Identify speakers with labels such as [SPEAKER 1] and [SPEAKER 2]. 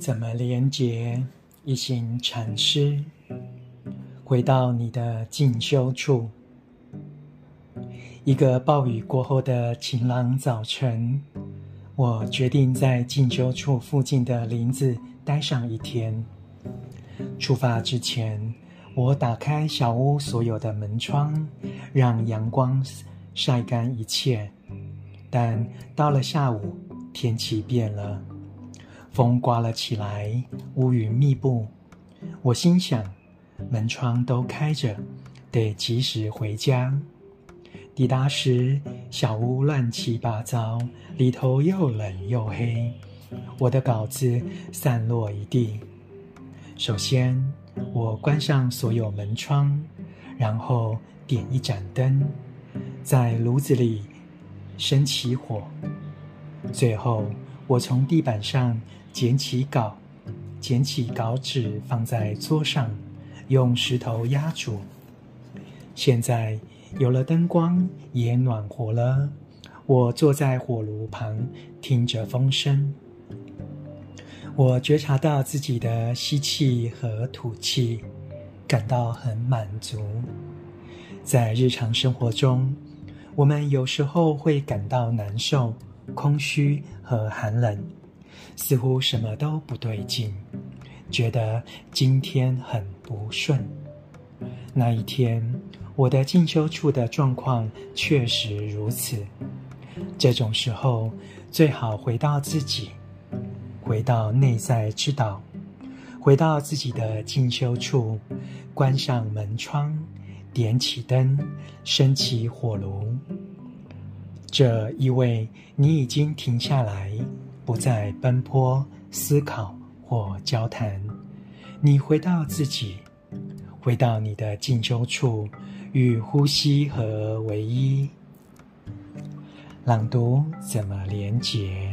[SPEAKER 1] 怎么连接？一行禅师回到你的静修处。一个暴雨过后的晴朗早晨，我决定在静修处附近的林子待上一天。出发之前，我打开小屋所有的门窗，让阳光晒干一切。但到了下午，天气变了。风刮了起来，乌云密布。我心想，门窗都开着，得及时回家。抵达时，小屋乱七八糟，里头又冷又黑。我的稿子散落一地。首先，我关上所有门窗，然后点一盏灯，在炉子里生起火。最后，我从地板上。捡起稿，捡起稿纸放在桌上，用石头压住。现在有了灯光，也暖和了。我坐在火炉旁，听着风声。我觉察到自己的吸气和吐气，感到很满足。在日常生活中，我们有时候会感到难受、空虚和寒冷。似乎什么都不对劲，觉得今天很不顺。那一天，我的进修处的状况确实如此。这种时候，最好回到自己，回到内在之岛，回到自己的进修处，关上门窗，点起灯，升起火炉。这意味你已经停下来。不再奔波、思考或交谈，你回到自己，回到你的静修处，与呼吸和为一。朗读怎么连结？